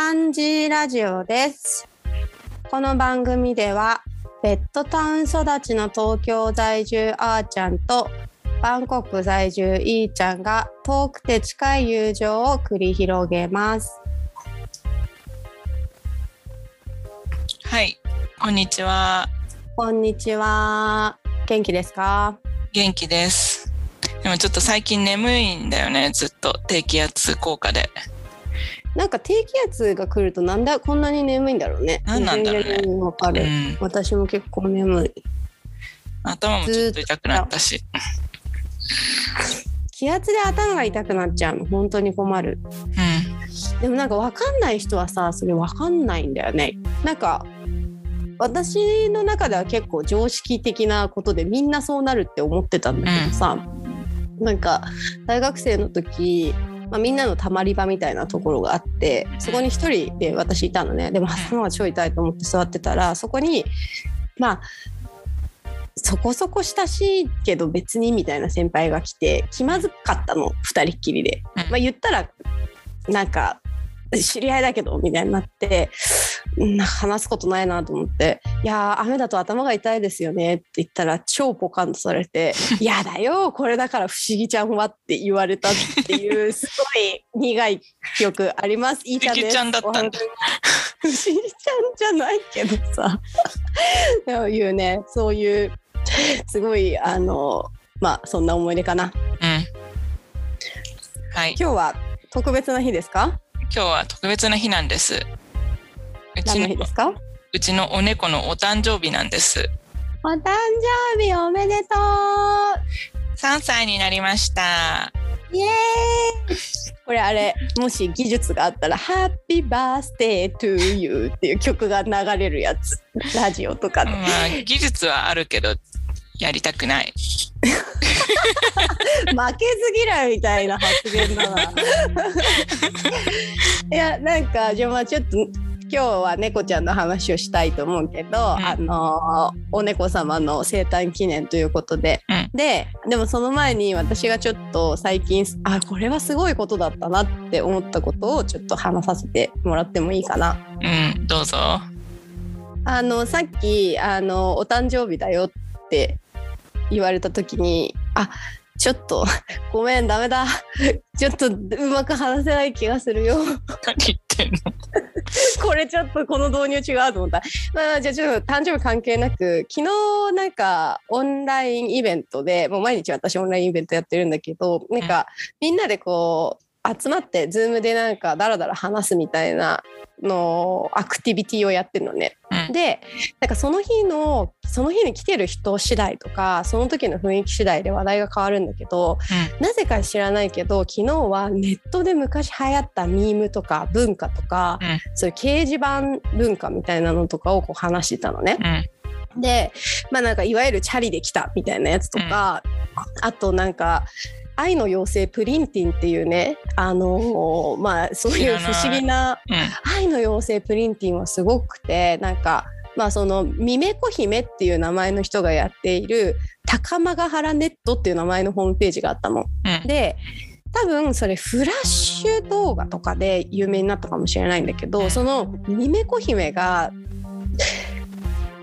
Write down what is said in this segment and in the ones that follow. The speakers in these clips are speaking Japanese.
漢字ラジオです。この番組では、ベッドタウン育ちの東京在住あーちゃんと、バンコク在住いーちゃんが遠くて近い友情を繰り広げます。はい、こんにちは。こんにちは。元気ですか？元気です。でもちょっと最近眠いんだよね、ずっと低気圧効果で。なんか低気圧が来るとなんだこんなに眠いんだろうね。なんなんだろうねわかる、うん、私も結構眠い。頭もちょっと痛くなったし。気圧で頭が痛くなっちゃうの本当に困る。うん、でもなんか分かんない人はさそれ分かんないんだよね。なんか私の中では結構常識的なことでみんなそうなるって思ってたんだけどさ、なんか大学生の時、まあ、みんなのたまり場みたいなところがあってそこに一人で私いたのね。でも頭が超痛いと思って座ってたらそこにまあそこそこ親しいけど別にみたいな先輩が来て気まずかったの。二人っきりで。うん。まあ、言ったらなんか知り合いだけどみたいになって話すことないなと思って「いやー雨だと頭が痛いですよね」って言ったら超ポカンとされて「いやだよこれだから不思議ちゃんは」って言われたっていうすごい苦い記憶あります。いいちゃんです。不思議ちゃんだったんだ不思議ちゃんじゃないけどさ でも言うねそういうすごいあのまあそんな思い出かな。うん。はい、今日は特別な日ですか？今日は特別な日なんです。う何ちのですか？うちのお猫のお誕生日なんです。お誕生日おめでと3歳になりました。うイエーイこれあれもし技術があったら「Happy Birthday to You」っていう曲が流れるやつラジオとかでまあ技術はあるけどやりたくない。負けず嫌いみたいな発言だな。いやなんかじゃあまあちょっと今日は猫ちゃんの話をしたいと思うけど、んあのお猫様の生誕記念ということで、うんででもその前に私がちょっと最近あこれはすごいことだったなって思ったことをちょっと話させてもらってもいいかな。うん、どうぞ。あのさっきあのお誕生日だよって言われた時にあちょっとごめんダメだ。ちょっと うまく話せない気がするよ。何言ってんの？これちょっとこの導入違うと思った。まあじゃあちょっと誕生日関係なく昨日なんかオンラインイベントでもう毎日私オンラインイベントやってるんだけどなんかみんなでこう集まってズームでなんかダラダラ話すみたいなのアクティビティをやってるのね。うん。でなんかその日のその日に来てる人次第とかその時の雰囲気次第で話題が変わるんだけどなぜか知らないけど昨日はネットで昔流行ったミームとか文化とか、うん。そういう掲示板文化みたいなのとかをこう話してたのね。うん。でまあなんかいわゆるチャリで来たみたいなやつとか、あとなんか愛の妖精プリンティンっていうねあのーまあそういう不思議なうん。愛の妖精プリンティンはすごくてなんかまあそのミメコ姫っていう名前の人がやっている高間ヶ原ネットっていう名前のホームページがあったの。うん。で多分それフラッシュ動画とかで有名になったかもしれないんだけどそのミメコ姫が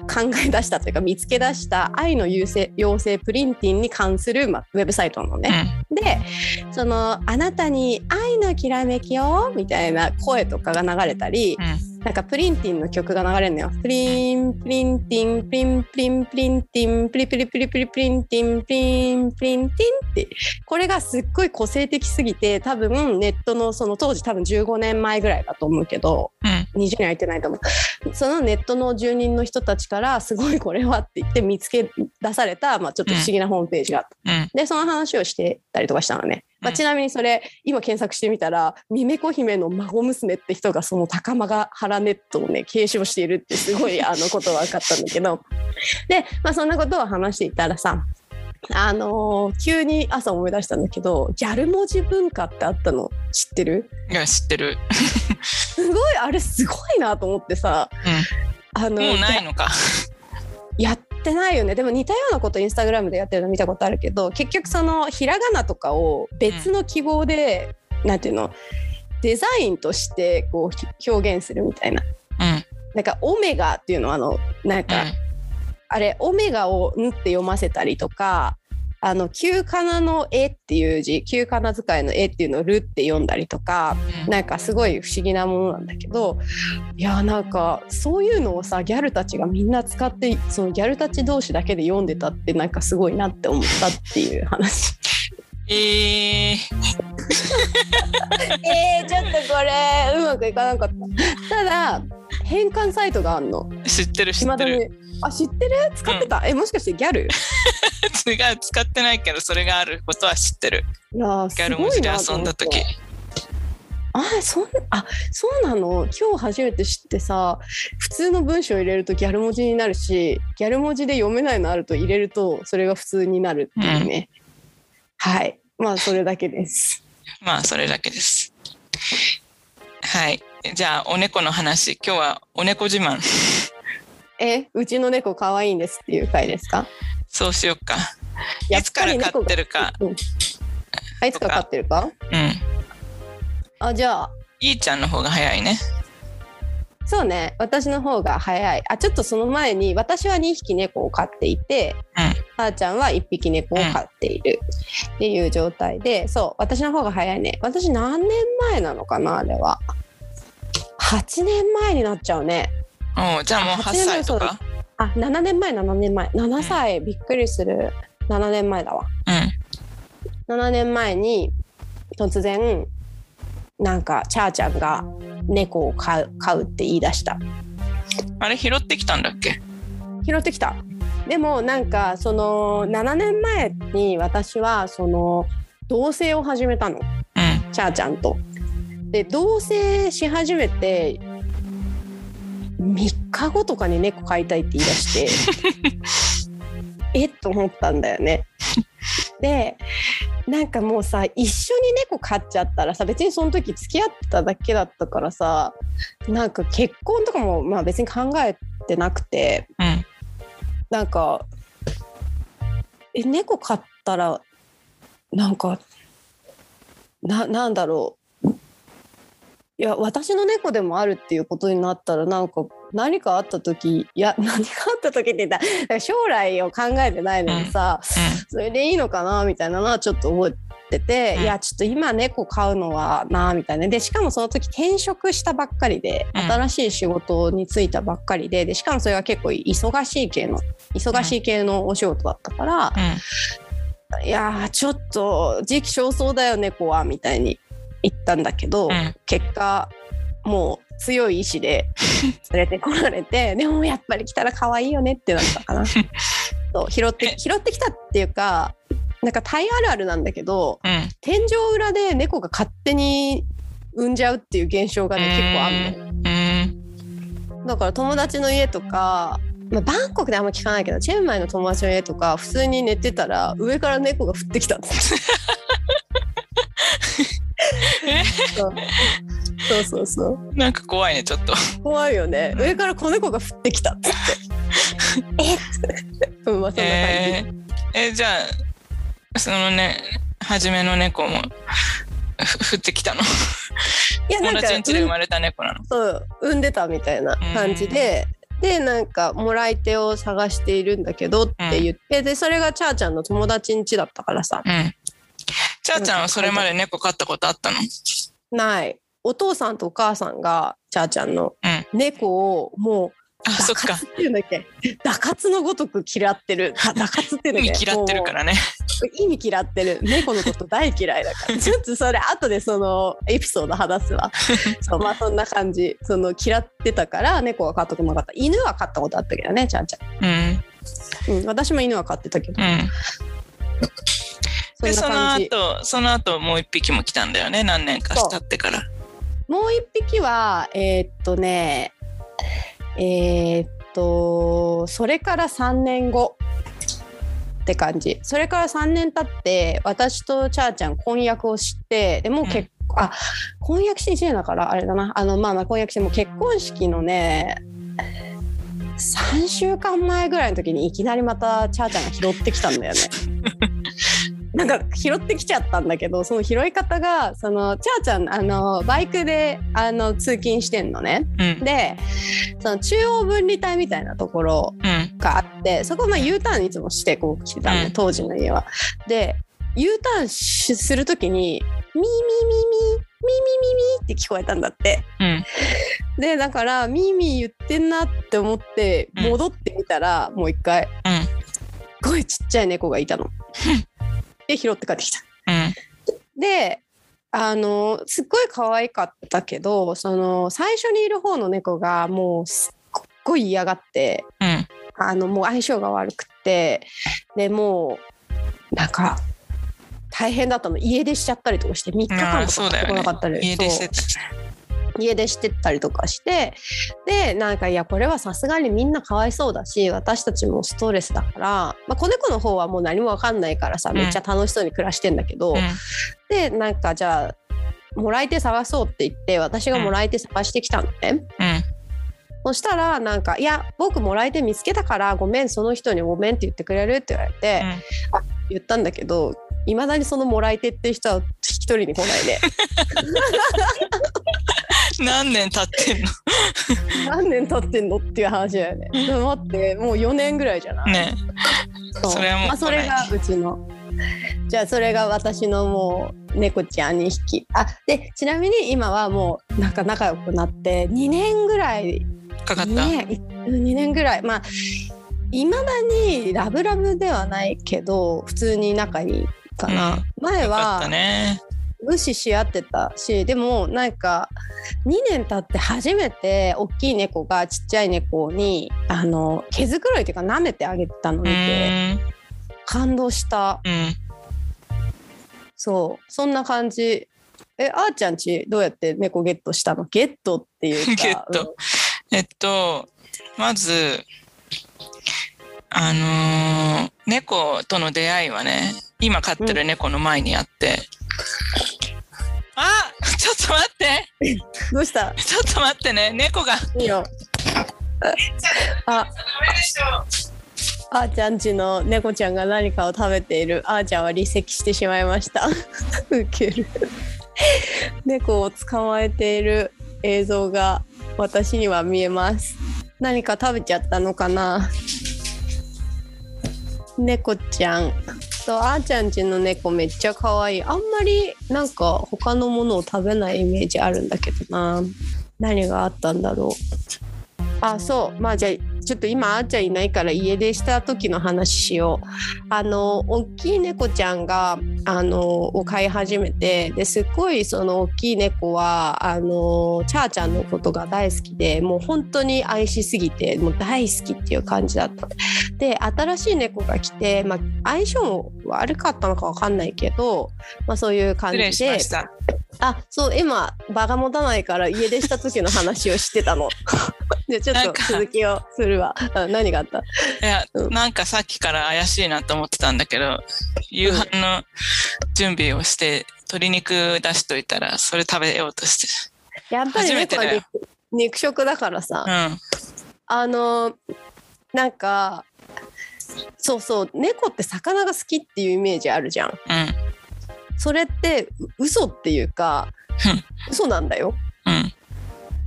考え出したというか見つけ出した愛の妖精妖精プリンティンに関する、まあ、ウェブサイトなのね。でその「あなたに愛のきらめきを」みたいな声とかが流れたりうんなんかプリンティンの曲が流れるのよ。プリンプリンティンプリンプリンプリンティンプリプリプリプリプリンティンプリンプリンティンって。これがすっごい個性的すぎて多分ネットのその当時多分15年前ぐらいだと思うけどうん。20年空いてないと思う。そのネットの住人の人たちからすごいこれはって言って見つけ出された、まあ、ちょっと不思議なホームページがあった。うん。でその話をしてたりとかしたのね、まあ、うん。ちなみにそれ今検索してみたらミメコ姫の孫娘って人がその高間が原ネットをね継承しているってすごい あのことが分かったんだけど。で、まあ、そんなことを話していたらさあのー急に朝思い出したんだけどギャル文字文化ってあったの？知ってる？いや知ってる。すごいあれすごいなと思ってさ。あのもうないのか。やってないよね。でも似たようなことインスタグラムでやってるの見たことあるけど結局そのひらがなとかを別の記号で、なんていうの？デザインとしてこう表現するみたいな。うん。なんかオメガっていうの？はあのなんか、あれオメガを「ん」って読ませたりとかあの旧仮名の「え」っていう字旧仮名使いの「え」っていうのを「る」って読んだりとかうんなんかすごい不思議なものなんだけどいやなんかそういうのをさギャルたちがみんな使ってそのギャルたち同士だけで読んでたってなんかすごいなって思ったっていう話。えー、えー、ちょっとこれうまくいかなかった。ただ変換サイトがあんの？知ってる知ってる。あ知ってる？使ってた、えもしかしてギャル？違う使ってないけどそれがあることは知ってる。いやーギャル文字で遊んだ時。あそんあそうなの？今日初めて知ってさ普通の文章を入れるとギャル文字になるしギャル文字で読めないのあると入れるとそれが普通になるっていうね、はい。まあそれだけです。まあそれだけです。はいじゃあお猫の話。今日はお猫自慢。えうちの猫可愛いんですっていう回ですか？そうしよっか。やいつから飼ってるか。うん。あいつから飼ってるか？うん。あじゃあ。いいちゃんの方が早いね。そうね。私の方が早い。あちょっとその前に私は2匹猫を飼っていてうん。あーちゃんは1匹猫を飼っている。っていう状態でそう私の方が早いね。私何年前なのかなあれは8年前になっちゃうね。おうじゃあもうあ8歳とか？あ7年前7年前。7歳、びっくりする。7年前だわ。うん。7年前に突然なんかチャーちゃんが猫を飼う飼うって言い出した。あれ拾ってきたんだっけ？拾ってきた。でもなんかその7年前に私はその同棲を始めたの。うん。チャーちゃんと。で同棲し始めて3日後とかに猫飼いたいって言い出して えっと思ったんだよね。でなんかもうさ一緒に猫飼っちゃったらさ別にその時付き合ってただけだったからさなんか結婚とかもまあ別に考えてなくてうんなんかえ猫飼ったらなんかななんだろういや私の猫でもあるっていうことになったらなんか何かあった時いや 何かあった時って言ったら将来を考えてないのにさ、それでいいのかなみたいなのはちょっと思ってて、うん。いやちょっと今猫飼うのはなみたいな。でしかもその時転職したばっかりで、うん。新しい仕事に就いたばっかりででしかもそれが結構忙しい系の忙しい系のお仕事だったから、うん。いやーちょっと時期尚早だよ猫はみたいに言ったんだけど、うん。結果もう強い意志で連れてこられて でもやっぱり来たら可愛いよねってなったかな。そう拾ってえ拾ってきたっていうかなんかタイあるあるなんだけどうん。天井裏で猫が勝手に産んじゃうっていう現象がね結構あるの。うん。だから友達の家とか、まあ、バンコクであんま聞かないけどチェンマイの友達の家とか普通に寝てたら上から猫が降ってきたんです そう。そうそうそう。なんか怖いねちょっと。怖いよね。上から子猫が降ってきたっつって。え っうんまあそんな感じ、えー、えじゃあそのね初めの猫もふ降ってきたの？いやなんか友達ん家で生まれた猫なの？そう産んでたみたいな感じで、でなんかもらい手を探しているんだけどって言って、でそれがチャーちゃんの友達ん家だったからさ。うんちゃーちゃんはそれまで猫飼ったことあったの？ない。お父さんとお母さんがチャーちゃんのうん。猫をもうあそっか。っていうんだっけ？ダカツのごとく嫌ってる。だ ダカツっていうんだっ意け味嫌ってるからね。意味嫌ってる。猫のこと大嫌いだから。ちょっとそれ後でそのエピソード話すわ。そうまあそんな感じ。その嫌ってたから猫は飼ったことなかった。犬は飼ったことあったけどねちゃんちうん。ゃん、うん、私も犬は飼ってたけど。うんでその後その後もう一匹も来たんだよね。何年か経ってから。もう一匹はえーっとねえーっとそれから3年後。って感じ。それから3年経って私とチャーちゃん婚約をしてでもう結構、あ婚約して1年だからあれだな。あのまあまあ婚約してもう結婚式のね3週間前ぐらいの時にいきなりまたチャーちゃんが拾ってきたんだよね。なんか拾ってきちゃったんだけどその拾い方がそのチャーちゃんあのバイクであの通勤してんのね、うん、でその中央分離帯みたいなところがあって、うん、そこを U ターンいつもしてこう来てたんで、うん、当時の家は。で U ターンする時に「ミーミーミーミーミミミ」って聞こえたんだって。でだから「ミーミー言ってんな」って思って戻ってみたら、もう一回、うん、すごいちっちゃい猫がいたの。で拾って帰ってきた。うん。であのすっごい可愛かったけどその最初にいる方の猫がもうすっごい嫌がってうん。あのもう相性が悪くってでもうなんか大変だったの。家出しちゃったりとかして3日あ間とか帰ってーそうだよね。こなかったり家出してったりとかしてでなんかいやこれはさすがにみんなかわいそうだし私たちもストレスだから、まあ、子猫の方はもう何も分かんないからさうん。めっちゃ楽しそうに暮らしてんだけど、うん。でなんかじゃあもらい手探そうって言って私がもらい手探してきたのね。うん。そしたらなんか「いや僕もらい手見つけたからごめんその人にごめん」って言ってくれるって言われて、あ言ったんだけどいまだにそのもらい手っていう人は一人に来ないで 何年経ってんの？何年経ってんのっていう話だよね。待ってもう4年ぐらいじゃない、ね。そう。それはもうまあ、それがうちの。じゃあそれが私のもう猫ちゃん2匹あでちなみに今はもうなんか仲良くなって2年ぐらい。かかった、2年2年ぐらい。まあいまだにラブラブではないけど普通に仲いいかな、うん。前はたね無視し合ってたしでもなんか2年経って初めて大きい猫がちっちゃい猫にあの毛づくろいっていうか舐めてあげたのう見てん感動した。うん。そう。そんな感じ。えあーちゃんちどうやって猫ゲットしたの？ゲットっていうか ゲット。えっとまずあのー猫との出会いはね今飼ってる猫の前にあって、あちょっと待って。うんどうした？ちょっと待ってね。猫が。いいよ。あ。あーちゃんちの猫ちゃんが何かを食べている。あーちゃんは離席してしまいました。ウケる。猫を捕まえている映像が私には見えます。何か食べちゃったのかな？猫ちゃんとあーちゃんちの猫めっちゃ可愛い。あんまりなんか他のものを食べないイメージあるんだけどな。何があったんだろう。あそう。まあじゃあちょっと今あーちゃんいないから家出した時の話しよう。あの大きい猫ちゃんがあのを飼い始めてですっごいその大きい猫はあのチャーちゃんのことが大好きでもう本当に愛しすぎてもう大好きっていう感じだった。で新しい猫が来て、まあ、相性も悪かったのかわかんないけど、まあ、そういう感じで。した。あそう今場が持たないから家出した時の話をしてたの。じゃあちょっと続きをするわ。あ何があった？いや、うん。なんかさっきから怪しいなと思ってたんだけど夕飯の準備をして鶏肉出しといたらそれ食べようとして。やっぱり猫は肉肉食だからさ、うん。あのなんかそうそう猫って魚が好きっていうイメージあるじゃん。うんそれってう嘘っていうか嘘なんだよ。うん。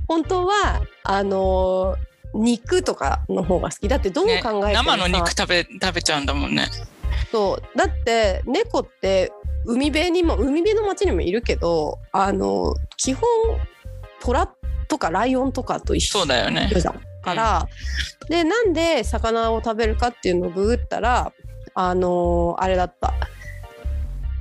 本当はあの肉とかの方が好き。だってどう考えねてもさ、生の肉食べ食べちゃうんだもんね。そう。だって猫って海辺にも海辺の町にもいるけどあの基本虎とかライオンとかと一緒そうだよね。から、でなんで魚を食べるかっていうのをググったらあのあれだった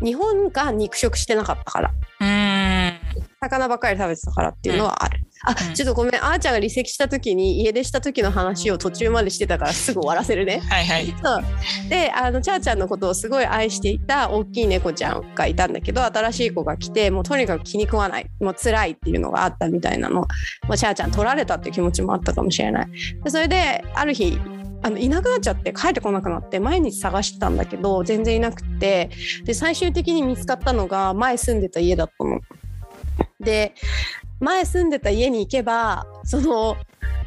日本が肉食してなかったから。うーん。魚ばっかり食べてたからっていうのはある、あうん。ちょっとごめんあーちゃんが離席した時に家出した時の話を途中までしてたからすぐ終わらせるね。はいはい。そう。であのチャーちゃんのことをすごい愛していた大きい猫ちゃんがいたんだけど新しい子が来てもうとにかく気に食わない。もう辛いっていうのがあったみたいなの、まあ、チャーちゃん取られたっていう気持ちもあったかもしれない。でそれである日あのいなくなっちゃって帰ってこなくなって毎日探してたんだけど全然いなくてで最終的に見つかったのが前住んでた家だったの。で前住んでた家に行けばその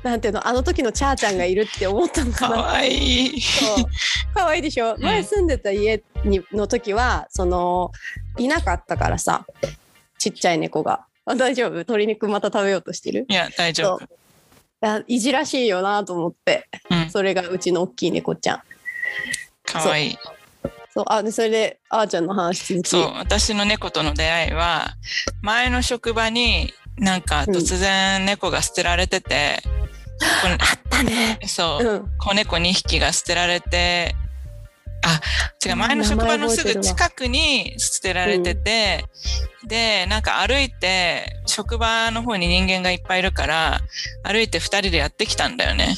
なんていうのあの時のチャーちゃんがいるって思ったのかな。かわいい。そう可愛いでしょ、ん。前住んでた家にの時はそのいなかったからさちっちゃい猫が。あ大丈夫？鶏肉また食べようとしてる？いや、大丈夫。あいじらしいよなと思って。うん、それがうちの大きい猫ちゃん。かわいい。そう。あでそれであーちゃんの話続きそう、私の猫との出会いは、前の職場になんか突然猫が捨てられてて、これ あったね。そう、うん。子猫2匹が捨てられて、あ、違う、うん前の職場のすぐ近くに捨てられてて、で、なんか歩いて、職場の方に人間がいっぱいいるから、歩いて2人でやってきたんだよね。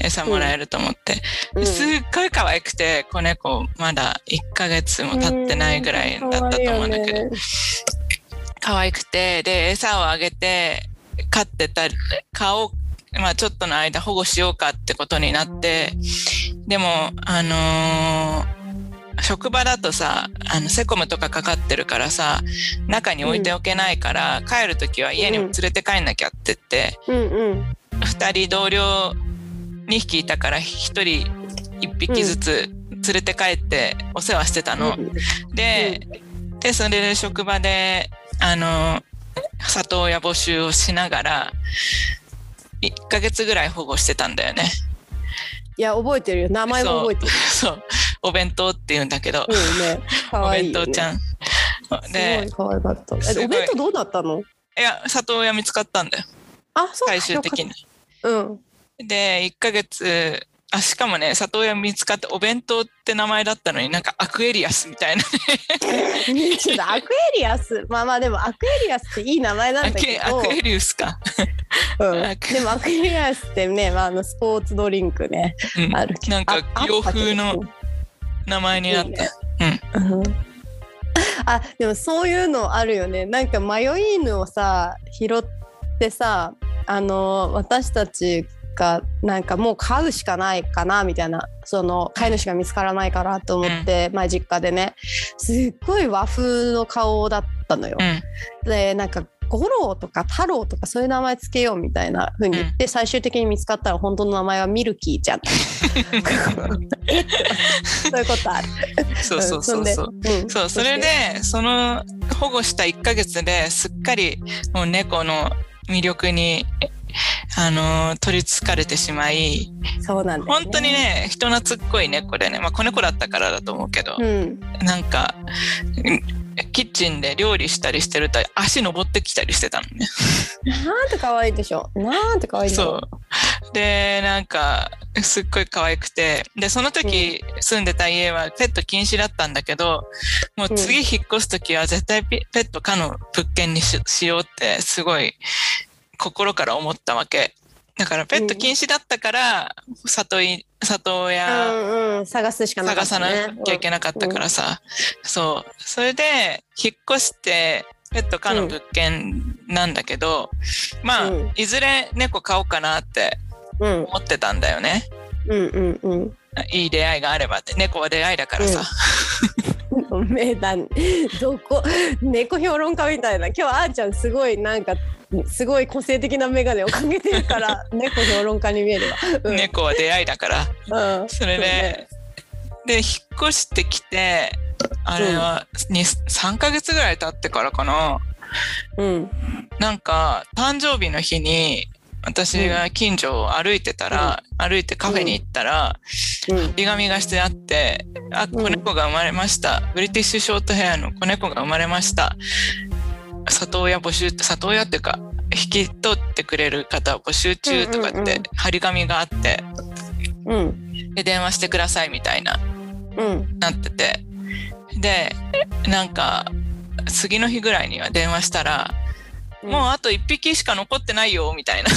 餌もらえると思って。うん。ですっごい可愛くて、子猫まだ1ヶ月も経ってないぐらいだったと思うんだけど、うん可愛くて、で、餌をあげて、飼ってた顔を、まあちょっとの間保護しようかってことになって、でも、あのー職場だとさ、あの、セコムとかかかってるからさ、中に置いておけないから、帰るときは家に連れて帰んなきゃって言って、うんうん。二人同僚2匹いたから一人一匹ずつ連れて帰ってお世話してたの。で、で、それで職場で、あの、里親募集をしながら、1ヶ月ぐらい保護してたんだよね。いや覚えてるよ。名前も覚えてる。そう。お弁当って言うんだけど、うんね。可いよ、ね、弁当ちゃん。すごでい、可愛かった。えお弁当どうだったの？いや、里親見つかったんだよ。あそう。最終的に。うん。で、1ヶ月、あ、しかもね、里親見つかってお弁当って名前だったのになんかアクエリアスみたいなね。ちょっとアクエリアス？まあまあでもアクエリアスっていい名前なアんだけど。アクエリウスか。うん。でもアクエリアスってね、まあ、あのスポーツドリンクねうん。あるなんかあ洋風の名前になった。あでもそういうのあるよね。なんか迷い犬をさ拾ってさあの私たちがなんかもう飼うしかないかなみたいなその飼い主が見つからないからと思って、前実家でねすっごい和風の顔だったのよ。うん。でなんか五郎とか太郎とかそういう名前つけようみたいな風に言って、最終的に見つかったら本当の名前はミルキーちゃん そういうことある。そうそうそうそう。そう、それで、その保護した1ヶ月ですっかりもう猫の魅力に、あのー取りつかれてしまい、そうなんね。本当にね、人懐っこい猫でね、まあ子猫だったからだと思うけど、うん。なんか、うんキッチンで料理したりしてると足登ってきたりしてたのね。なんて可愛いでしょ。なんて可愛い。そう。で、なんか、すっごい可愛くて、で、その時住んでた家はペット禁止だったんだけど、もう次引っ越す時は絶対ペペット可の物件にししようってすごい心から思ったわけ。だからペット禁止だったから、里い里親うんうん、探すしかなか探った、ね。さなきゃいけなかったからさ、そう。それで、引っ越して、ペット可の物件なんだけど、まあ、うんいずれ猫飼おうかなってうん。思ってたんだよね。うんうんうんいい出会いがあればって。猫は出会いだからさ。うん。名談。どこ、猫評論家みたいな。今日あーちゃんすごいなんか。すごい個性的な眼鏡をかけてるから 猫評論家に見えるわ。うん、猫は出会いだから。うん、それで、で、引っ越してきて、あれは、に3ヶ月ぐらい経ってからかな。うん、なんか、誕生日の日に、私が近所を歩いてたら、歩いてカフェに行ったら、うん、紙がしてあって、あ、子猫が生まれました。ブリティッシュショートヘアの子猫が生まれました。里親募集って、里親っていうか、引き取ってくれる方募集中とかってうんうんうん張り紙があって、うん、で、電話してくださいみたいな、うん、なってて。で、なんか、次の日ぐらいには電話したら、もうあと一匹しか残ってないよ、みたいな。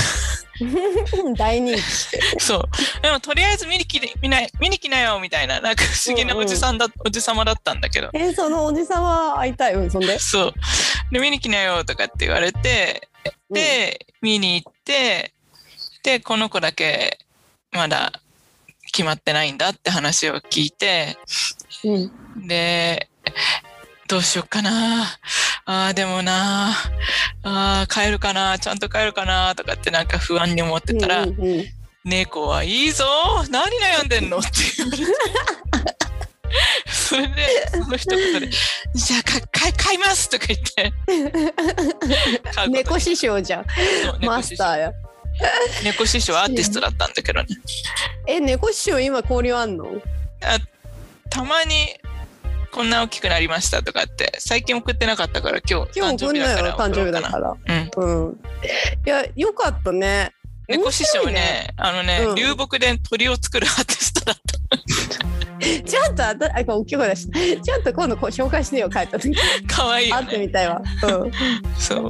うん、大人気。そう。でもとりあえず見に来て見ない見に来なよみたいな、なんか不思議なおじさんだ、おじさまだったんだけど。えー、そのおじさま会いたい？うん、そんで？そう。で、見に来なよとかって言われて、で、見に行って、で、この子だけまだ決まってないんだって話を聞いて、うん、で、どうしようかな。ああでもな。あー帰るかな。ちゃんと帰るかなとかってなんか不安に思ってたら、うんうんうん。猫はいいぞ。何悩んでんのって言われて。それでその一言で「じゃあか買い買います」とか言って。猫師匠じゃん。マスターや。猫師匠はアーティストだったんだけどね。え猫師匠今交流あんの？あたまにこんな大きくなりましたとかって最近送ってなかったから今日今日送んなよ誕生日だらから。うん。うん。いやよかったね。猫師匠面白いね。あのね、うん。流木で鳥を作るアーティストだった。ちゃんとあたあ大きい声だしちゃんと今度こう紹介してよ帰った時。可愛いよ会ってねみたいわ。うん。そう。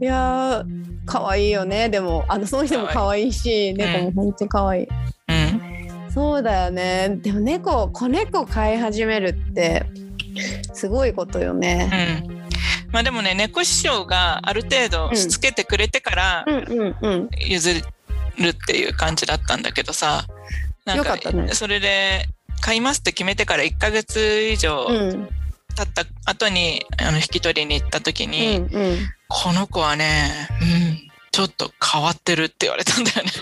いやー可愛いよね。でもあのその人も可愛いしい。猫も本当に可愛い、うんそうだよね。でも猫子猫飼い始めるってすごいことよね。うん。まあでもね猫師匠がある程度しつけてくれてから譲るっていう感じだったんだけどさ。なんかそれで買いますって決めてから1ヶ月以上うん。経った後にあの引き取りに行った時うに、んうん。この子はね、うん、ちょっと変わってるって言われたんだよね。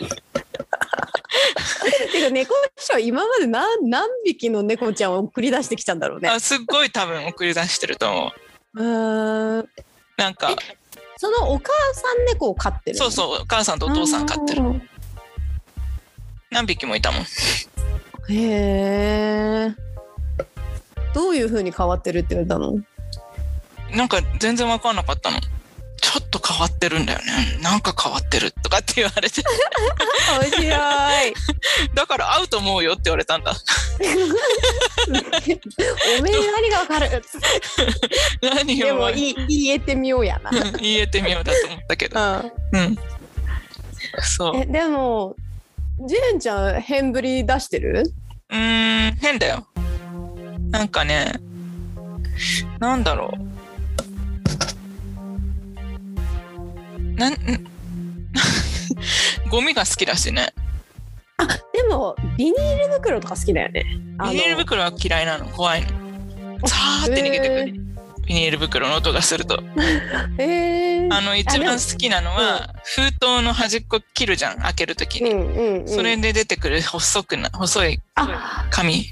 てか猫師匠今まで何何匹の猫ちゃんを送り出してきたんだろうね。あすっごい多分送り出してると思う。うーん。なんかそのお母さん猫を飼ってるそうそうお母さんとお父さん飼ってる。る何匹もいたもん。へえどういう風に変わってるって言われたの？なんか全然分かんなかったの。ちょっと変わってるんだよね。なんか変わってるとかって言われて。面白い だから会うと思うよって言われたんだ。おめえ何がわかる？何をでもいい言えてみようやな、うん言えてみようだと思ったけど。うん。そう。えでもジェンちゃん変ぶり出してる？うーん、変だよ。なんかね、なんだろう。なん、ん ゴミが好きだしね。でもビニール袋とか好きだよねビニール袋は嫌いなの、怖いの。さーって逃げてくる。ビニール袋の音がすると。えー、あの、一番好きなのは、封筒の端っこ切るじゃん、開けるときに。うんうんうん、それで出てくる細くな、細いあ紙。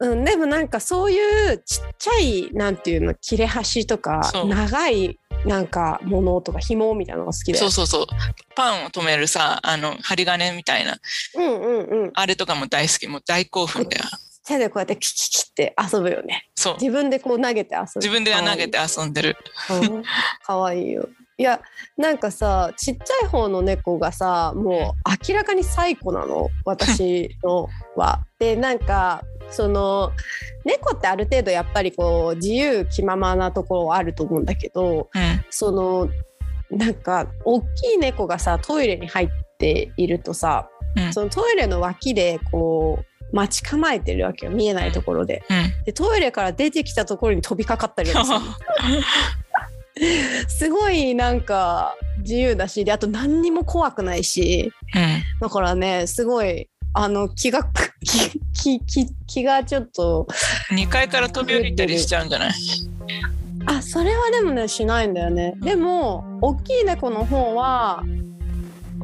うん、でもなんかそういうちっちゃいなんていうの切れ端とか長いなんかものとか紐みたいなのが好きだよそうそうそう。パンを止めるさ、あの、針金みたいな。うんうんうんあれとかも大好き。もう大興奮だよ。手でこうやってキキキって遊ぶよねそう。自分でこう投げて遊ぶ自分で投げて遊んでる。かわいいよいやなんかさちっちゃい方の猫がさもう明らかに最古なの私のは。でなんかその猫ってある程度やっぱりこう自由気ままなところはあると思うんだけどうん。そのなんか大きい猫がさトイレに入っているとさうん。そのトイレの脇でこう待ち構えてるわけよ見えないところで。うん。でトイレから出てきたところに飛びかかったりとか すごいなんか自由だしであと何にも怖くないしうん。だからねすごいあの気が気気気気がちょっと2階から飛び降りたりしちゃうんじゃない？あそれはでもねしないんだよね。でも大きい猫の方は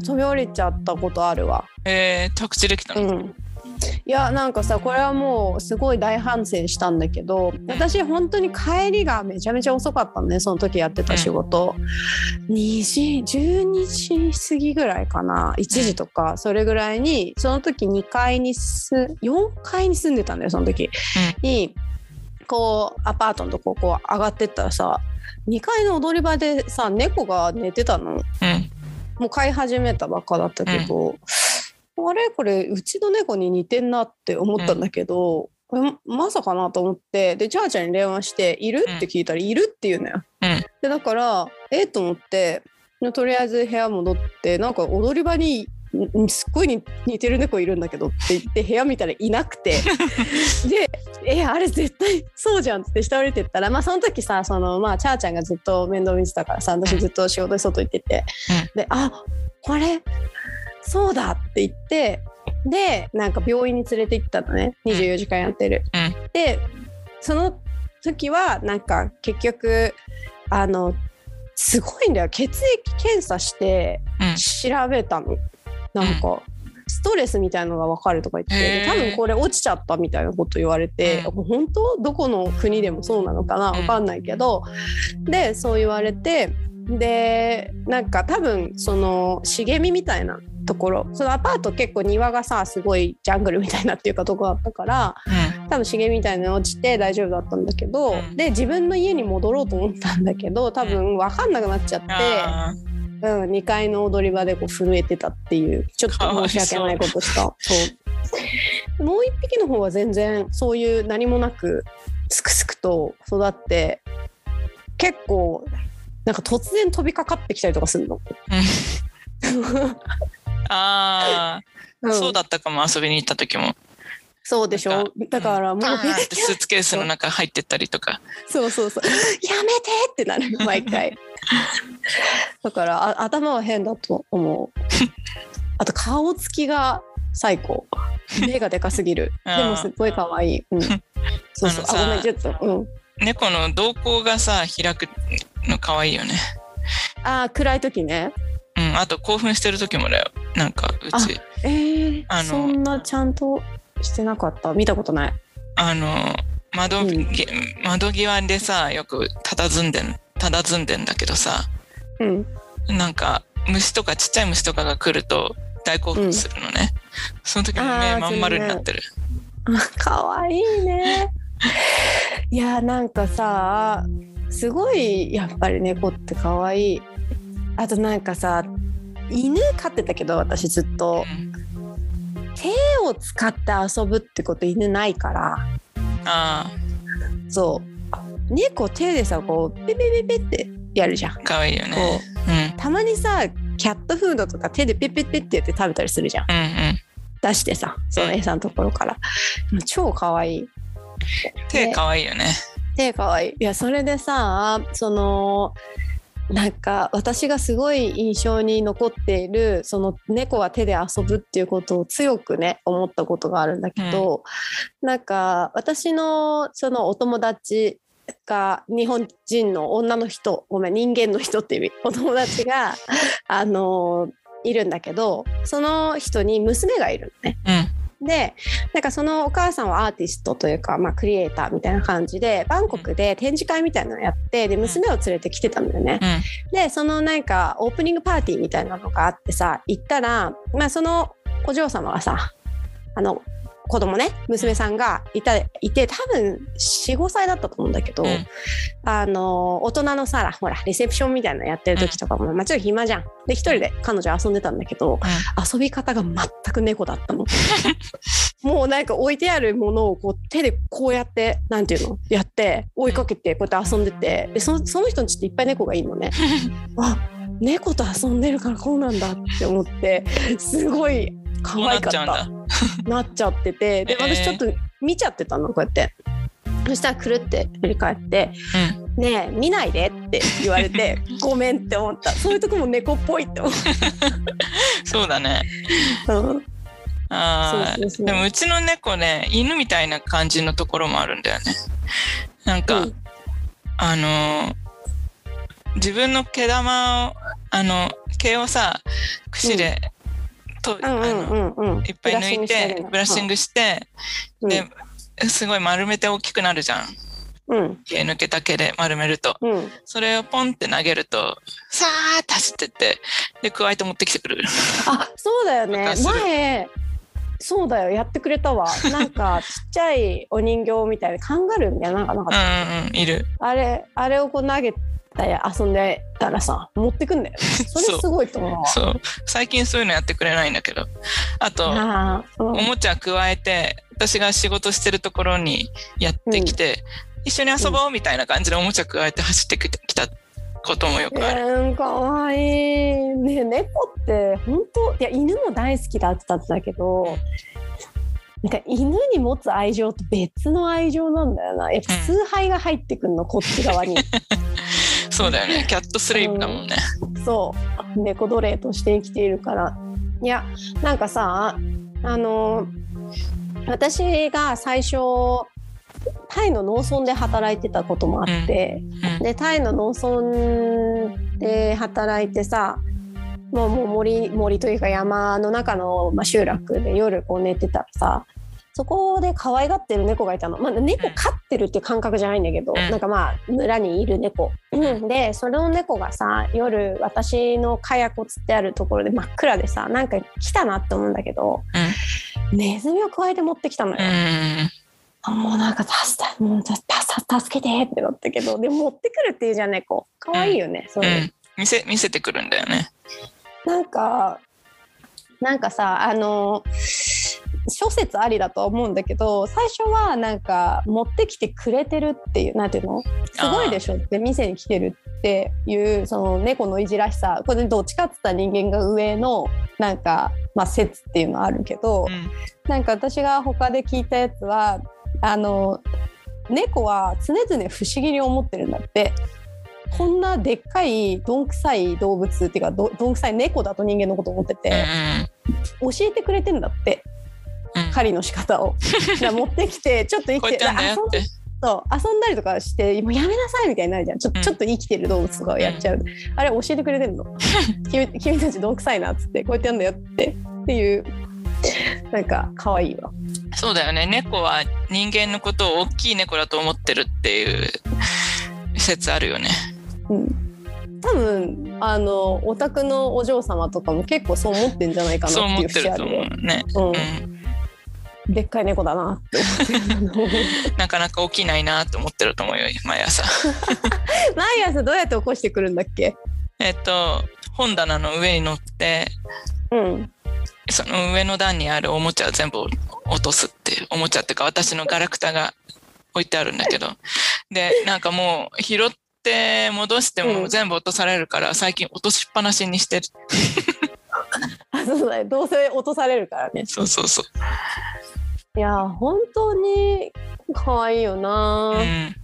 飛び降りちゃったことあるわ。えー、着地できたの、うんいやなんかさこれはもうすごい大反省したんだけど私本当に帰りがめちゃめちゃ遅かったのねその時やってた仕事、2時12時過ぎぐらいかな1時とかそれぐらいにその時2階にす4階に住んでたんだよその時、にこうアパートのとここう上がってったらさ2階の踊り場でさ猫が寝てたの。うん。もう飼い始めたばっかだったけど、あれ？これうちの猫に似てんなって思ったんだけど、これまさかなと思ってでチャーちゃんに電話して「いる?」って聞いたら「いる?」って言うのよ。うん。でだからえ？っと思ってとりあえず部屋戻ってなんか踊り場にんすっごいに似てる猫いるんだけどって言って部屋見たらいなくて。で「えあれ絶対そうじゃん」って下降りてったらまあその時さそのまあチャーちゃんがずっと面倒見てたからさ私ずっと仕事で外行ってて、で「あこれ？そうだ」って言ってでなんか病院に連れて行ったのね。24時間やってる。うん。でその時はなんか結局あのすごいんだよ。血液検査してうん。調べたの、なんかストレスみたいのが分かるとか言って多分これ落ちちゃったみたいなこと言われて、う本当どこの国でもそうなのかなうん分かんないけど、でそう言われてでなんか多分その茂みみたいなところ。そのアパート結構庭がさすごいジャングルみたいなっていうかとこだったからうん。多分茂みみたいなの落ちて大丈夫だったんだけど、うん。で自分の家に戻ろうと思ったんだけど多分分かんなくなっちゃって。あうん、2階の踊り場でこう震えてたっていうちょっと申し訳ないことしたそう。もう一匹の方は全然そういう何もなくすくすくと育って結構なんか突然飛びかかってきたりとかするの。ー。あそうだったかも遊びに行った時も。そうでしょ。だからもう、バーンってスーツケースの中入ってったりとか。そうそうそう。やめてってなる毎回。だからあ頭は変だと思う。あと顔つきが最高。目がでかすぎる。でもすっごい可愛い、うん、そうそう。あごめんちょっと。うん。猫の瞳孔がさ開くの可愛いよね。あー暗い時ね。うんあと興奮してる時もだよ。なんかうち。えー、あのそんなちゃんとしてなかった？見たことない。あの窓,、うん。窓際でさよく佇んでん佇んでんだけどさ。うん。なんか虫とかちっちゃい虫とかが来ると大興奮するのね、その時も目まん丸になってる。あ可愛いね。いやなんかさすごいやっぱり猫って可愛い。あとなんかさ犬飼ってたけど私ずっと。手を使って遊ぶってこと犬ないから。あそう。猫手でさこうペペペペってやるじゃん。あ可愛いよこねうたまにさキャットフードとか手でペペペってやって食べたりするじゃん。うんうん。うん出してさその餌のところから。超可愛い。手可愛いよね手可愛いい。やそれでさそのなんか私がすごい印象に残っているその猫は手で遊ぶっていうことを強くね思ったことがあるんだけど、なんか私のそのお友達が日本人の女の人ごめん人間の人っていう意味 お友達があのいるんだけどその人に娘がいるのね。うんでなんかそのお母さんはアーティストというか、まあ、クリエイターみたいな感じでバンコクで展示会みたいなのやってで娘を連れてきてたんだよね。うん。でそのなんかオープニングパーティーみたいなのがあってさ行ったら、まあ、そのお嬢様がさあの子供ね娘さんがいたいて多分45歳だったと思うんだけど、うん。あの大人のさほらレセプションみたいなのやってる時とかも、まあ、ちょっと暇じゃん。で一人で彼女遊んでたんだけど遊び方が全く猫だったの。もうなんか置いてあるものをこう手でこうやってなんていうの？やって追いかけてこうやって遊んでてでそのその人のちっていっぱい猫がいるのね。あ猫と遊んでるからこうなんだって思ってすごい可愛かったなっちゃってて で私ちょっと見ちゃってたのこうやって。そしたらくるって振り返って「ねえ見ないで」って言われて「ごめん」って思った。そういうとこも猫っぽいって思っ そうだね。た。うん。あでもうちの猫ね犬みたいな感じのところもあるんだよね。なんか、うん。あのー自分の毛玉をあの毛をさ櫛で、とうんあのうんうん。うんいっぱい抜いてブラッシンググして、うん。ですごい丸めて大きくなるじゃん。うん。毛抜けた毛で丸めると。うん。それをポンって投げるとさーって走ってってで加えて持ってきてくれる。あそうだよね。前そうだよ。やってくれたわ。なんかちっちゃいお人形みたいなカンガルーみたいななんかなか。うった、んうんうんいる。あれあれをこう投げて遊んでたらさ持ってくんだよね それすごいと思うわそう最近そういうのやってくれないんだけどあとうんおもちゃ加えて私が仕事してるところにやってきて、一緒に遊ぼうみたいな感じでおもちゃ加えて走ってきたこともよくある。うん、かわいい。ね、猫って本当いや犬も大好きだって言ったんだけど、なんか犬に持つ愛情と別の愛情なんだよな。やっぱ崇拝が入ってくるの、こっち側に。そうだよね。キャットスレイブだもんね。そう猫奴隷として生きているから。いやなんかさあの私が最初タイの農村で働いてたこともあって、うんでタイの農村で働いてさもうもう森森というか山の中の、まあ、集落で夜こう寝てたらさそこで可愛がってる猫がいたの、まあ、猫飼ってるっていう感覚じゃないんだけど、うん。なんかまあ村にいる猫、うん。でその猫がさ夜私のカヤコつってあるところで真っ暗でさなんか来たなって思うんだけど、ネズミを加えて持ってきたのよ。もうなんか助けもう助けてってなったけどでも持ってくるっていうじゃん猫。可愛いよね、そういうの。うん。見せ見せてくるんだよね。なんかなんかさあの諸説ありだとは思うんだけど最初はなんか持ってきてくれてるっていうなんていうの？すごいでしょって店に来てるっていうその猫のいじらしさ。これどっちかって言ったら人間が上のなんか、まあ、説っていうのはあるけど、うん。なんか私が他で聞いたやつはあの猫は常々不思議に思ってるんだって。こんなでっかいどんくさい動物っていうかどどんくさい猫だと人間のこと思ってうんて、教えてくれてんだって。うん狩りの仕方を。だから持ってきてちょっと生きてこうやってんだよって。そう遊んだりとかしてもうやめなさいみたいになるじゃんちょ,、うんちょっと生きてる動物とかをやっちゃう、あれ教えてくれてんの？君君たちどんくさいなっつってこうやってやんだよってっていうなんか可愛いわ。そうだよね。猫は人間のことを大きい猫だと思ってるっていう説あるよね。うん、多分あのお宅のお嬢様とかも結構そう思ってんじゃないかそうなっていう思ってると節あるよ。思うね。ううん、ん、でっかい猫だな。って思ってるなかなか起きないなと思ってると思うよ毎朝。毎朝どうやって起こしてくるんだっけ？えっと本棚の上に乗ってうん。その上の段にあるおもちゃを全部落とすっていうおもちゃっていうか私のガラクタが置いてあるんだけど。でなんかもう拾って戻してうん。も全部落とされるから最近落としっぱなしにしてる。あそうだね。どうせ落とされるからね。そうそうそう、いや本当に可愛いような、ん。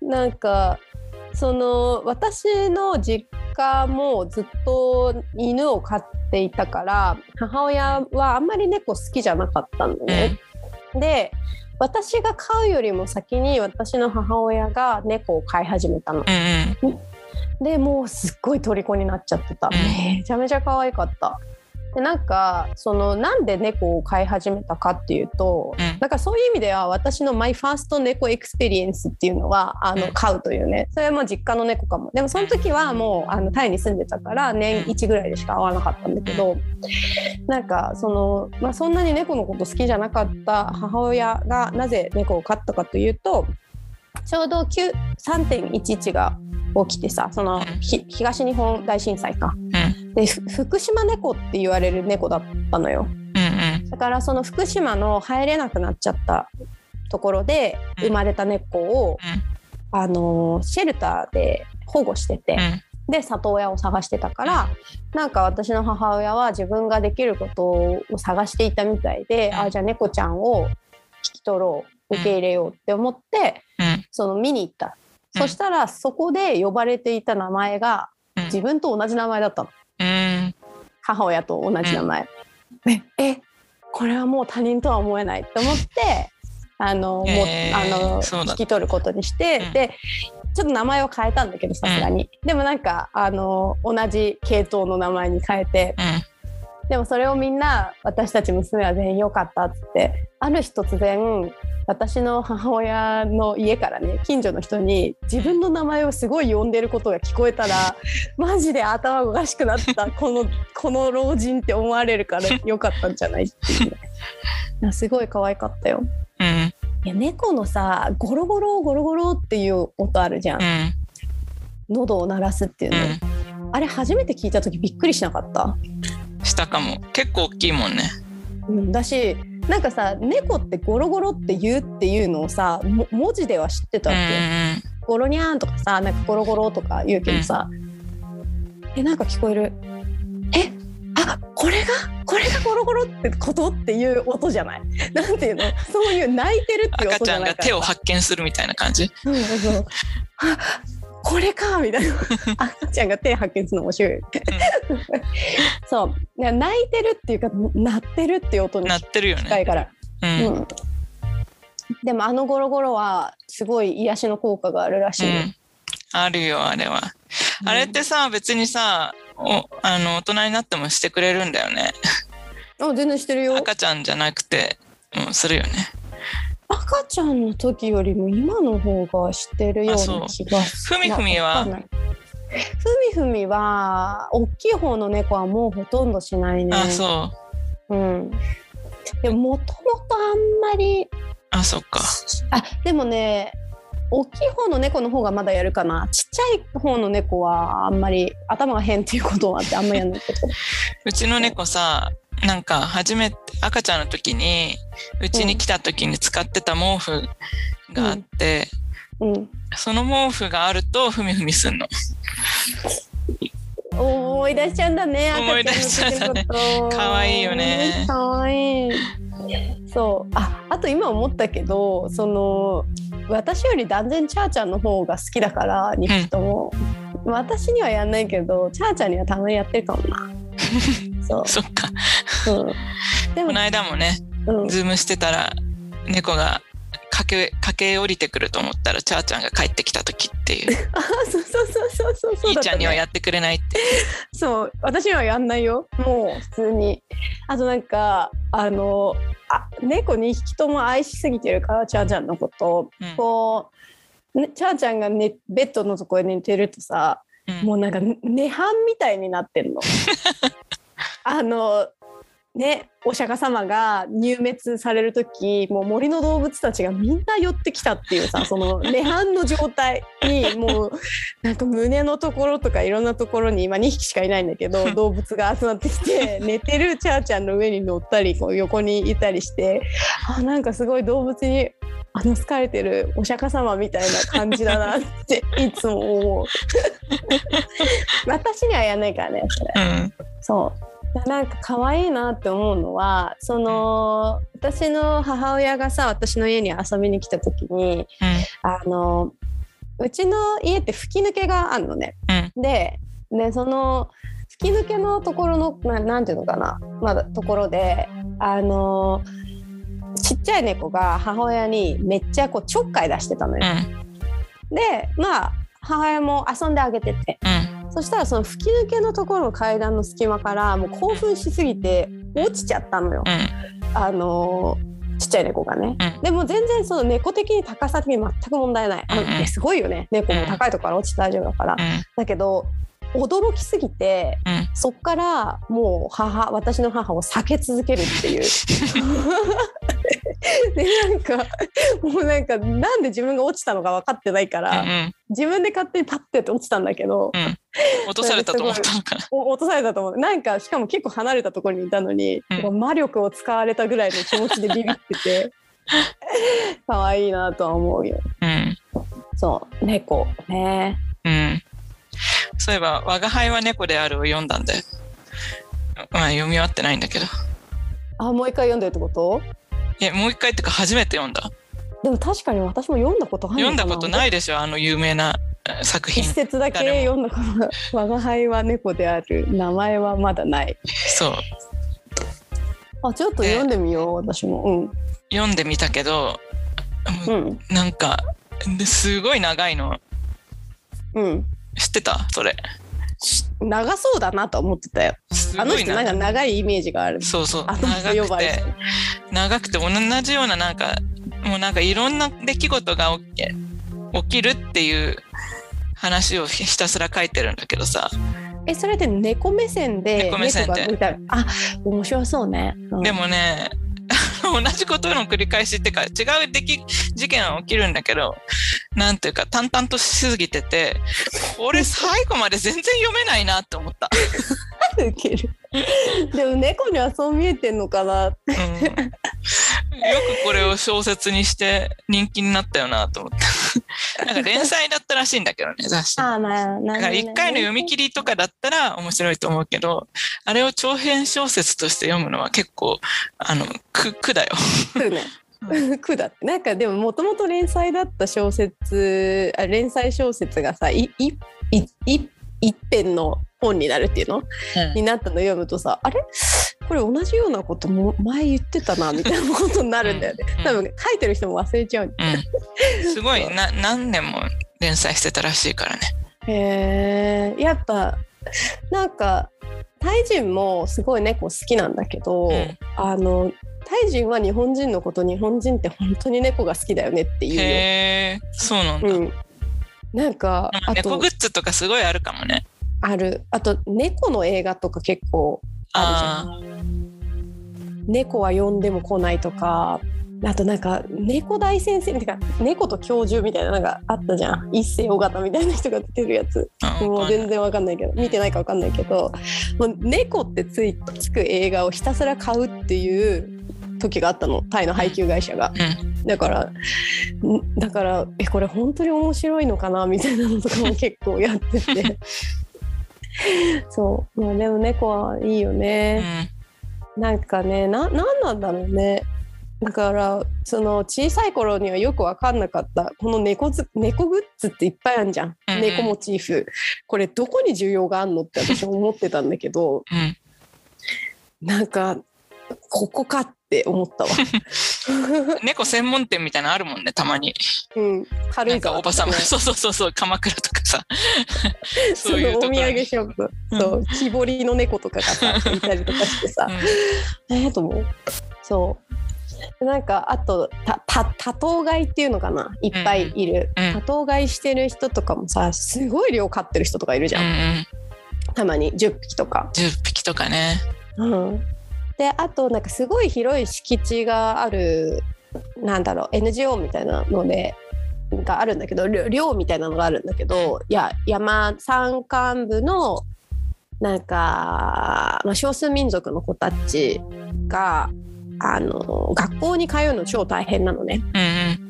なんかその私の実家もずっと犬を飼っていたから母親はあんまり猫好きじゃなかったのね。で私が飼うよりも先に私の母親が猫を飼い始めたの。うんうんでもうすっごい虜になっちゃってた。うん。めちゃめちゃ可愛かった。でなんかそのなんで猫を飼い始めたかっていうと、うん。なんかそういう意味では私の my first 猫 experience っていうのはあのうん飼うというね。それはもう実家の猫かも。でもその時はもうあのタイに住んでたから年1ぐらいでしか会わなかったんだけどなんかその、まあ、そんなに猫のこと好きじゃなかった母親がなぜ猫を飼ったかというとちょうど9 3.11が起きてさそのひ東日本大震災か。うん。でふ福島猫って言われる猫だったのよ。うんだからその福島の入れなくなっちゃったところでうん。生まれた猫を、あのーシェルターで保護してて、うん。で里親を探してたからなんか私の母親は自分ができることを探していたみたいで、うん。あじゃあ猫ちゃんを引き取ろう受け入れようって思って、うん。その見に行った。うん。そしたらそこで呼ばれていた名前がうん。自分と同じ名前だったの。うん。母親と同じ名前。ねえこれはもう他人とは思えないと思って あの、あの引き取ることにして、うん。でちょっと名前を変えたんだけどさすがに、でもなんかあの同じ系統の名前に変えてうんでもそれをみんな私たち娘は全員良かったっつってある日突然私の母親の家からね近所の人に自分の名前をすごい呼んでることが聞こえたら マジで頭おかしくなったこのこの老人って思われるから 良かったんじゃないっていうね。すごい可愛かったよ。うん。いや猫のさゴロゴロゴロゴロっていう音あるじゃん、うん。喉を鳴らすっていうの、あれ初めて聞いた時びっくりしなかった？したかも。結構大きいもんね。うん、だしなんかさ猫ってゴロゴロって言うっていうのをさも文字では知ってたうんわけ、ゴロニャーンとかさなんかゴロゴロとか言うけどさ、えなんか聞こえる。えあこれが？これがゴロゴロってことっていう音じゃない？なんていうの？そういう泣いてるっていう赤音じゃないからちゃんが手を発見するみたいな感じ？うんそうそう。あこれかみたいな。赤ちゃんが手発見するの面白い、そう。いや泣いてるっていうか鳴ってるっていう音になってるよね。近いから、うん。うん、でもあのゴロゴロはすごい癒しの効果があるらしいよ、うん。あるよ、あれは。あれってさ、別にさ、おあの大人になってもしてくれるんだよね。あ全然してるよ。赤ちゃんじゃなくて、うん、するよね。赤ちゃんの時よりも今の方がしてるような気がふみふみは？ふみふみは大きい方の猫はもうほとんどしないね。あ、そう。うん。でももともとあんまりあ、そっか。あでもね大きい方の猫の方がまだやるかな。ちっちゃい方の猫はあんまり頭が変っていうことはあってあんまやんないけど。うちの猫さ、なんか初めて赤ちゃんの時にうちに来た時に使ってた毛布があって、うん。その毛布があるとふみふみすんの。思い出しちゃうん。だね思い出しちゃうんだね赤ちゃんの時のこと。可愛いよね。可愛い。そう。ああと今思ったけどその私より断然チャーちゃんの方が好きだから2匹とも、私にはやんないけどチャーちゃんにはたまにやってるかもな。そう。そっか。う。んでもこの間もね、うん、ズームしてたら猫が駆け駆け降りてくると思ったらチャーちゃんが帰ってきた時っていう。あそうそうそうそうそうそうちゃんにはややってくれないって そう私にはやんないよ。もう普通に。あとなんかあのあ猫2匹とも愛しすぎてるからチャーちゃんのこと、うん。こう、ね、チャーちゃんが、ね、ベッドのところに寝てるとさうん。もうなんか涅槃みたいになってんの。あのねお釈迦様が入滅される時もう森の動物たちがみんな寄ってきたっていうさ その涅槃の状態にもうなんか胸のところとかいろんなところに今2匹しかいないんだけど 動物が集まってきて寝てるチャーちゃんの上に乗ったりこう横にいたりしてあなんかすごい動物にあの好かれてるお釈迦様みたいな感じだなって いつも思う。私にはやんないからねそれ。うんそうなんか可愛いなって思うのはその私の母親がさ私の家に遊びに来た時にあのうちの家って吹き抜けがあるのね。うん。ででその吹き抜けのところのななんていうのかな、まだところであのちっちゃい猫が母親にめっちゃこうちょっかい出してたのよ。うん。でまあ母親も遊んであげてて。うんそしたらその吹き抜けのところの階段の隙間からもう興奮しすぎて落ちちゃったのよ、うんあのーちっちゃい猫がね。うんでも全然その猫的に高さ的に全く問題ない。あのすごいよね猫も高いところから落ちて大丈夫だから。だけど驚きすぎてうん。うんそっからもう母私の母を避け続けるっていう。でなんかもうなんかなんで自分が落ちたのか分かってないから、うん自分で勝手にパッてやって落ちたんだけど、うん。落とされたと思ったのかな。お 落とされたと思う。なんかしかも結構離れたところにいたのに、うん。魔力を使われたぐらいの気持ちでビビってて可愛いなとは思うよ。うん。そう。猫。ね。うんそういえば「我が輩は猫である」を読んだんでまあ読み終わってないんだけど。あもう一回読んでるってこと？いやもう一回っていうか初めて読んだ。でも確かに私も読んだことな読んだことないでしょあの有名なえ作品。一節だけ誰読んだこと我が輩は猫である名前はまだない。そう。あちょっと読んでみよう私も。読んでみたけどうん。うんなんかですごい長いの。うん知ってた？それ。長そうだなとは思ってたよ。すあの人なんかい長いイメージがある。そうそう。あの人呼長くばれて。て長くて同じようななんかもうなんかいろんな出来事が起き起きるっていう話をひたすら書いてるんだけどさ。えそれって猫目線で猫目線で。あ面白そうね、うん。でもね 同じことの繰り返しっていうか違う出来事件は起きるんだけどなんていうか淡々としすぎててこれ最後まで全然読めないなって思った。ウケる でも猫にはそう見えてんのかなうん、よくこれを小説にして人気になったよなと思って。なんか連載だったらしいんだけどね、雑誌。あまあなだから一回の読み切りとかだったら面白いと思うけど、あれを長編小説として読むのは結構、あの、苦苦だよ。苦だってなんかでももともと連載だった小説あ連載小説がさいいいい一編の本になるっていうの？になったの読むとさあれ？ここれ同じようなことも前言ってたなみたいなことになるんだよね、うん。多分書いてる人も忘れちゃう。うん、すごい。な何年も連載してたらしいからね。へえやっぱなんかタイ人もすごい猫好きなんだけど、うん。あのタイ人は日本人のこと日本人って本当に猫が好きだよねって言うよ。へえそうなんだ。うん、なんか猫グッズとかすごいあるかもね。ある。あと猫の映画とか結構あるじゃん。猫は呼んでも来ないとか。あとなんか猫大先生ってか猫と教授みたいなのがあったじゃん。一世尾形みたいな人が出てるやつ。あもう全然わかんないけど見てないかわかんないけど。もう猫ってついつく映画をひたすら買うっていう時があったの。タイの配給会社が。うん。だからんだからえこれ本当に面白いのかな？みたいなのとかも結構やってて そう。まあでも猫はいいようね、ん。なんかねななんなんだろうね。だからその小さい頃にはよく分かんなかった。この猫ず猫グッズっていっぱいあるじゃん、うんうん。猫モチーフ。これどこに需要があんのって私思ってたんだけど。うん。なんかここかって思ったわ。猫専門店みたいなのあるもんねたまに。うん、軽なん井沢かおばさんも そうそうそうそう鎌倉とかさ。そそういうのお土産ショップ、そう木彫りの猫とかがさいたりとかしてさ、えー、と思う。そう。なんかあとたた多頭飼いっていうのかな。いっぱいいる、うん。うん。多頭飼いしてる人とかもさすごい量飼ってる人とかいるじゃん、うんうん。たまに。10匹とか。10匹とかね。うん、であとなんかすごい広い敷地があるなんだろう NGO みたいなのでがあるんだけど寮みたいなのがあるんだけどいや山山間部のなんか、まあ、少数民族の子たちがあの学校に通うの超大変なのね。うん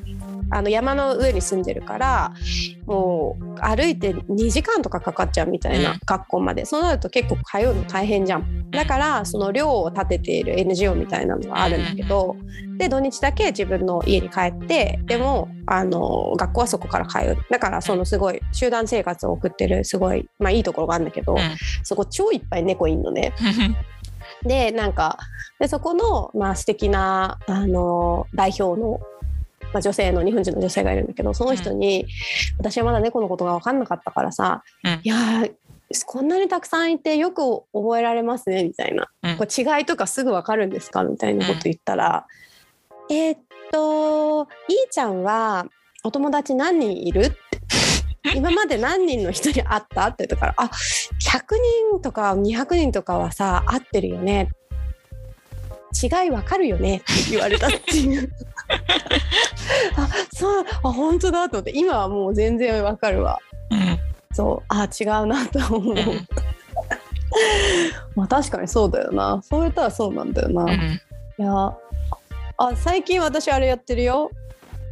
あの山の上に住んでるからもう歩いて2時間とかかかっちゃうみたいな、うん。学校まで。そうなると結構通うの大変じゃん。だからその寮を建てている NGO みたいなのがあるんだけど、で土日だけ自分の家に帰ってでもあの学校はそこから通う。だからそのすごい集団生活を送ってるすごい、まあ、いいところがあるんだけど、うん。そこ超いっぱい猫いんのね。でなんかでそこの、まあ素敵なあの代表の、まあ、女性の日本人の女性がいるんだけどその人に、私はまだ猫のことが分かんなかったからさ「うん。いやーこんなにたくさんいてよく覚えられますね」みたいな。うん「これ違いとかすぐ分かるんですか?」みたいなこと言ったら「えーっといーちゃんはお友達何人いる?」って。今まで何人の人に会った？って言ったから「あ100人とか200人とかはさ会ってるよね。違いわかるよね」って言われたっていう あそうあ本当だと思って今はもう全然わかるわ。うん。そうあ違うなと思う。うん。まあ確かにそうだよな。そう言ったらそうなんだよな、いうん。やあ最近私あれやってるよ。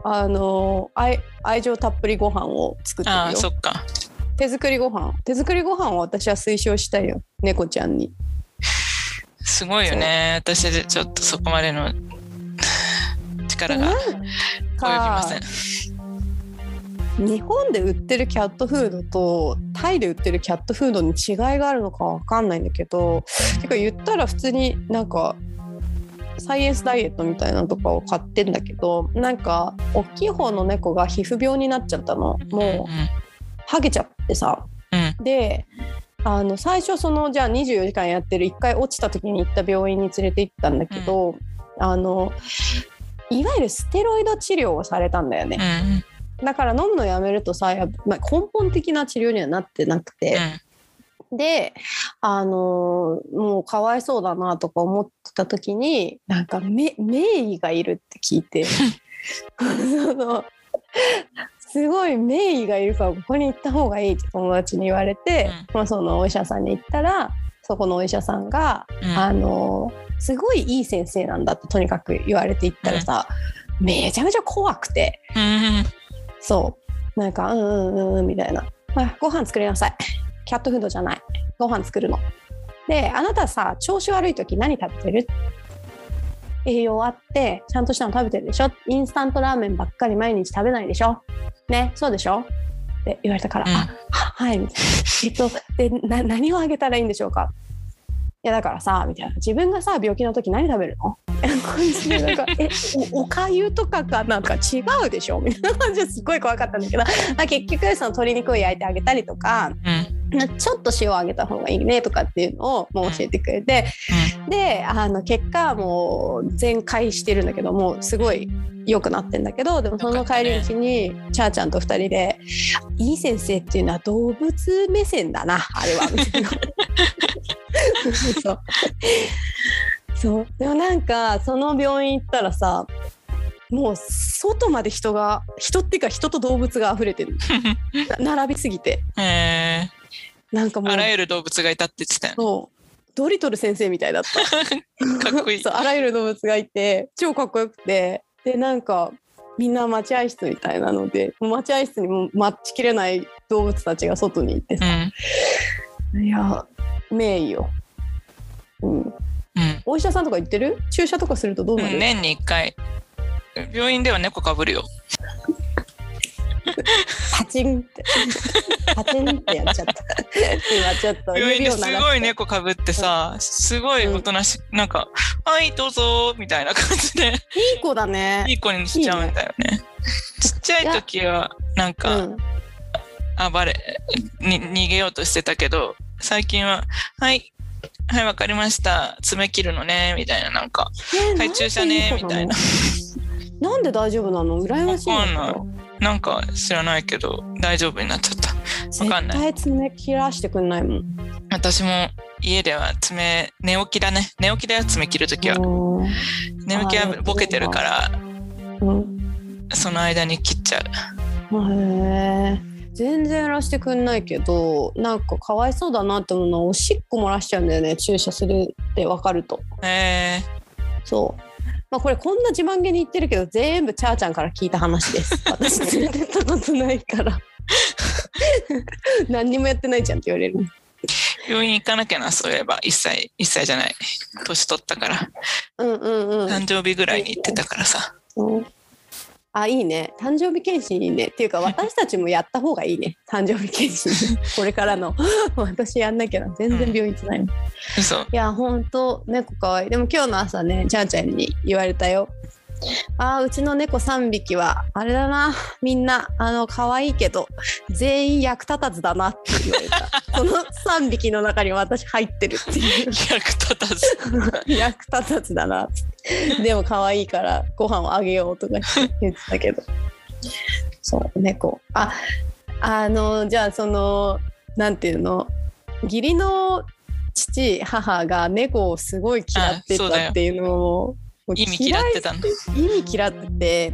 あの愛愛情たっぷりご飯を作ってああるよそっか。手作りご飯。手作りご飯を私は推奨したいよ。猫ちゃんに。すごいよね。私でちょっとそこまでの力が及びません。日本で売ってるキャットフードとタイで売ってるキャットフードに違いがあるのかわかんないんだけどてか言ったら普通になんかサイエンスダイエットみたいなのとかを買ってんだけどなんか大きい方の猫が皮膚病になっちゃったの。もうハゲちゃってさ。であの最初そのじゃあ24時間やってる1回落ちた時に行った病院に連れて行ったんだけど、あのいわゆるステロイド治療をされたんだよね。うん。だから飲むのやめるとさ、まあ、根本的な治療にはなってなくて、であのーもうかわいそうだなとか思ってた時になんかめ名医がいるって聞いて。そのすごい名医がいるからここに行った方がいいって友達に言われて、まあ、そのお医者さんに行ったらそこのお医者さんが、うん。あのーすごいいい先生なんだってとにかく言われて行ったらさ、めちゃめちゃ怖くて。うん。そう。なんかうんうんうんうんみたいな、あ、ご飯作りなさい。キャットフードじゃない。ご飯作るの。であなたさ調子悪い時何食べてる？栄養あってちゃんとしたの食べてるでしょ？インスタントラーメンばっかり毎日食べないでしょ？ねそうでしょ？って言われたから、うん。あははいみたいな。えっとでな何をあげたらいいんでしょうか？やだからさみたいな。自分がさ病気の時何食べるの？みたいな感じでなんか えおおかゆとかかなんか違うでしょ？みたいな感じですごい怖かったんだけど、まあ、結局その鶏肉を焼いてあげたりとかうんちょっと塩をあげた方がいいねとかっていうのをもう教えてくれて。であの結果もう全開してるんだけどもうすごい良くなってんだけどでもその帰り道にチャーちゃんと2人で「いい先生っていうのは動物目線だなあれは」みたいな。そう。そう。でもなんかその病院行ったらさもう外まで人が人っていうか人と動物が溢れてる。な 並びすぎて。うんへなんかもうーあらゆる動物がいたって言ってたよそうドリトル先生みたいだった。ね。かっこいい そう。あらゆる動物がいて超かっこよくてでなんかみんな待合室みたいなので待合室にも待ちきれない動物たちが外にいてうさ、ん。いや名医よ、うん、うん。お医者さんとか行ってる？注射とかするとどうなる、年に1回。病院では猫かぶるよ。パチンって。パチンってやっちゃった。今ちょっとすごい猫かぶってさ、すごいおとなしく、なんか、はい、どうぞ、みたいな感じで、いい子だね。いい子にしちゃうんだよね。ちっちゃい時は、なんうか、ん、暴れ、に逃げようとしてたけど、最近は、はい、はい、わかりました。爪切るのね、みたいな、なんか、えーはい、注射ね、みたいな。なんで大丈夫なの？羨ましいかどなんか知らないけど、大丈夫になっちゃった。わかんない絶対爪切らしてくんないもん私も家では爪、寝起きだね。寝起きだよ、爪切るときは。うん寝起きはボケてるから、うんその間に切っちゃう。へえ全然やらしてくんないけどなんかかわいそうだなって思うのはおしっこ漏らしちゃうんだよね注射するって分かるとえそうまあこれこんな自慢げに言ってるけど全部チャーちゃんから聞いた話です 私連れてったことないから 何にもやってないじゃんって言われるー、病院行かなきゃな、そういえば。1歳、1歳じゃない。年取ったから。うんうんうん誕生日ぐらいに行ってたからさ。そうあいいね。誕生日検診いいね。っていうか 私たちもやった方がいいね。誕生日検診。これからの。私やんなきゃな。全然病院行ってないもん、い嘘。やほんと。猫かわいい。でも今日の朝ねちゃーちゃんに言われたよあーうちの猫3匹はあれだな。みんなあの可愛いけど全員役立たずだなって言われた。その3匹の中に私入ってるっていう。役立たず。役立たずだなでも可愛いからご飯をあげようとか言ってたけど。そう猫。ああのじゃあそのなんていうの？義理の父母が猫をすごい嫌ってたっていうのを意味嫌ってたの。意味嫌ってて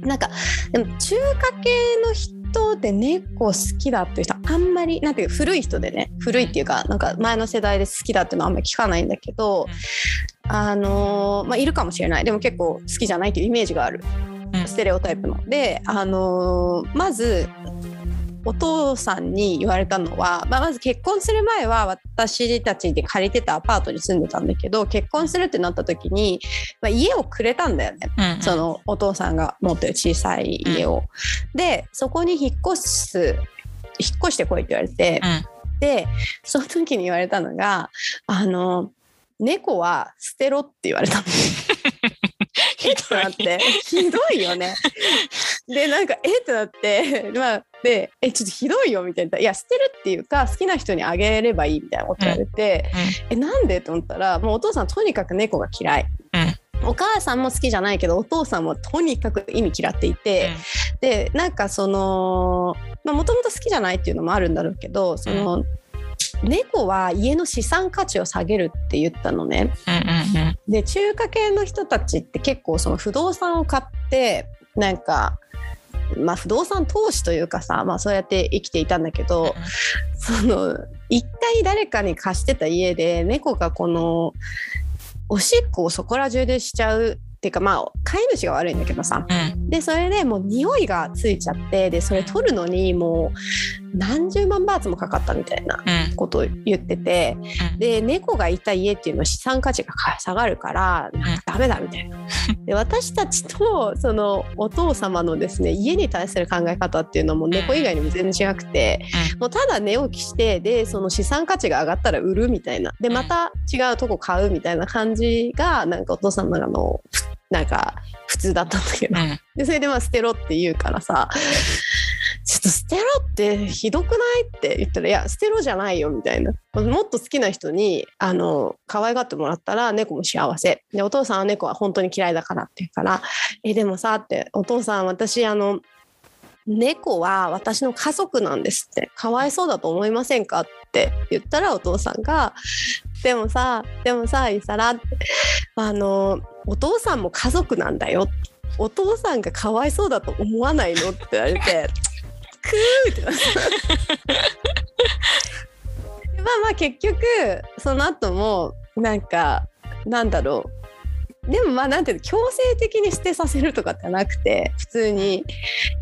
なんかでも中華系の人で猫好きだっていう人あんまりなんていうか古い人でね古いっていうかなんか前の世代で好きだっていうのはあんまり聞かないんだけど、あのーまあいるかもしれない。でも結構好きじゃないっていうイメージがある。うん。ステレオタイプの。で、あのーまずお父さんに言われたのは、まあ、まず結婚する前は私たちで借りてたアパートに住んでたんだけど結婚するってなった時に、まあ、家をくれたんだよね。うんうんそのお父さんが持ってる小さい家を。でそこに引っ越す引っ越してこいって言われて、うんでその時に言われたのがあの猫は捨てろって言われたの。えってなってひどいよね。でなんかえ？ってなって まあでえちょっとひどいよみたいな「いや捨てるっていうか好きな人にあげればいい」みたいなこと言われて、えなんで？と思ったらもうお父さんとにかく猫が嫌い。お母さんも好きじゃないけどお父さんもとにかく意味嫌っていて、でなんかそのもともと好きじゃないっていうのもあるんだろうけどその、猫は家の資産価値を下げるって言ったのね。うんうんうん。で中華系の人たちって結構その不動産を買ってなんか、まあ、不動産投資というかさ、まあ、そうやって生きていたんだけど、その一回誰かに貸してた家で猫がこのおしっこをそこら中でしちゃうっていうかまあ飼い主が悪いんだけどさ。うん。でそれでもう匂いがついちゃってでそれ取るのにもう何十万バーツもかかったみたいなうん。ことを言っててうん。で猫がいた家っていうのは資産価値が下がるからかダメだみたいな。で私たちとそのお父様のですね家に対する考え方っていうのも猫以外にも全然違くてもうただ寝起きしてでその資産価値が上がったら売るみたいな。でまた違うとこ買うみたいな感じがなんかお父様のなんか普通だったんだけど。うん。でそれでまあ捨てろって言うからさちょっと捨てろってひどくない？って言ったらいや捨てろじゃないよみたいな。もっと好きな人にあの可愛がってもらったら猫も幸せ。でお父さんは猫は本当に嫌いだからって言うからえでもさって。お父さん私あの猫は私の家族なんですってかわいそうだと思いませんか？って言ったらお父さんがでもさでもさイサラって。あのお父さんも家族なんだよ。お父さんがかわいそうだと思わないの？って言われて。ってなってまあまあ結局その後もなんかなんだろう。でもまあなんていうの強制的に捨てさせるとかってなくて普通に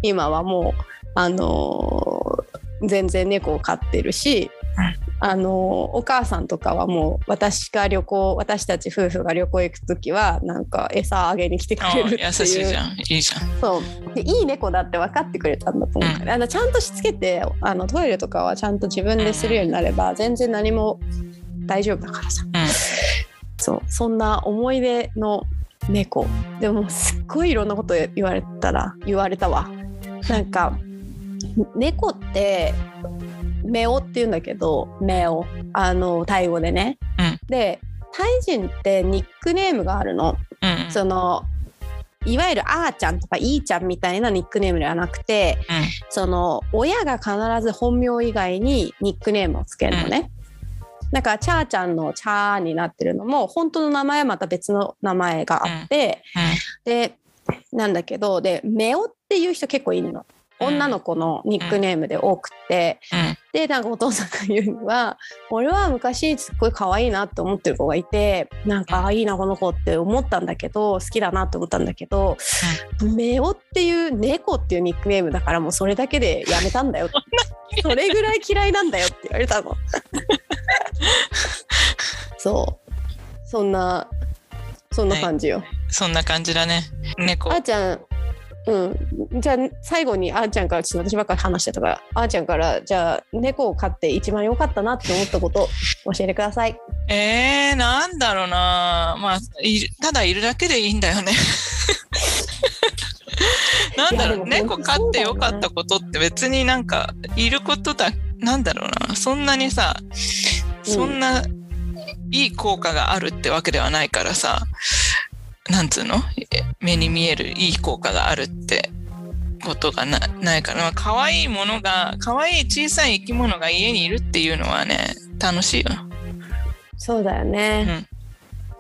今はもうあのー全然猫を飼ってるし、あのーお母さんとかはもう私が旅行私たち夫婦が旅行行く時はなんか餌あげに来てくあれるっていう。優しいじゃん。いいじゃん。そう。でいい猫だって分かってくれたんだと思う。から、あのちゃんとしつけてあのトイレとかはちゃんと自分でするようになれば全然何も大丈夫だからさ、そう。そんな思い出の猫。でもすっごいいろんなこと言われたら言われたわ。なんか猫って目をって言うんだけど目をあのタイ語でね、うん。でタイ人ってニックネームがあるの。うんうん。そのいわゆるあーちゃんとかいーちゃんみたいなニックネームではなくてその親が必ず本名以外にニックネームをつけるのね。だからチャーちゃんのチャーになってるのも本当の名前はまた別の名前があって、でなんだけどでメオっていう人結構いるの。女の子のニックネームで多くて、うん。でなんかお父さんが言うには俺は昔すっごい可愛いなって思ってる子がいてなんかあいいなこの子って思ったんだけど好きだなって思ったんだけど、メオっていう猫っていうニックネームだからもうそれだけでやめたんだよ それぐらい嫌いなんだよって言われたの。そう。そんなそんな感じよ。そんな感じだね。猫。あーちゃんうん、じゃあ最後にあーちゃんからちょっと私ばっかり話してたからあーちゃんからじゃあ猫を飼って一番良かったなって思ったこと教えてください。えー、なんだろうな。まあいるただいるだけでいいんだよね。なんだろう。猫飼ってよかったことって別になんかいることだなんだろうな。そんなにさそんないい効果があるってわけではないからさなんつうの？え目に見えるいい効果があるってことがなないから、まあ、可愛いものが可愛い小さい生き物が家にいるっていうのはね楽しいよ。そうだよね、うん。